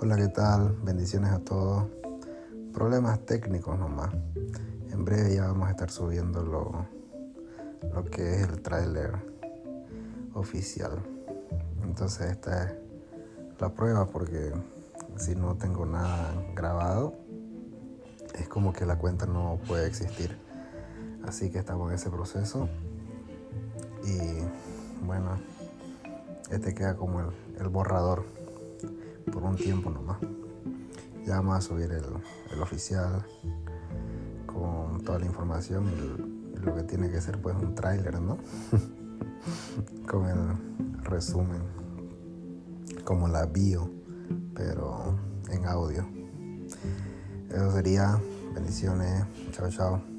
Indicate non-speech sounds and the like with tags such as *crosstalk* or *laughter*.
Hola, ¿qué tal? Bendiciones a todos. Problemas técnicos nomás. En breve ya vamos a estar subiendo lo, lo que es el tráiler oficial. Entonces esta es la prueba porque si no tengo nada grabado es como que la cuenta no puede existir. Así que estamos en ese proceso. Y bueno, este queda como el, borrador por un tiempo nomás. Ya vamos a subir el, oficial con toda la información y lo que tiene que ser pues un tráiler, ¿no? *laughs* con el resumen, como la bio, pero en audio. Eso sería. Bendiciones. Chao, chao.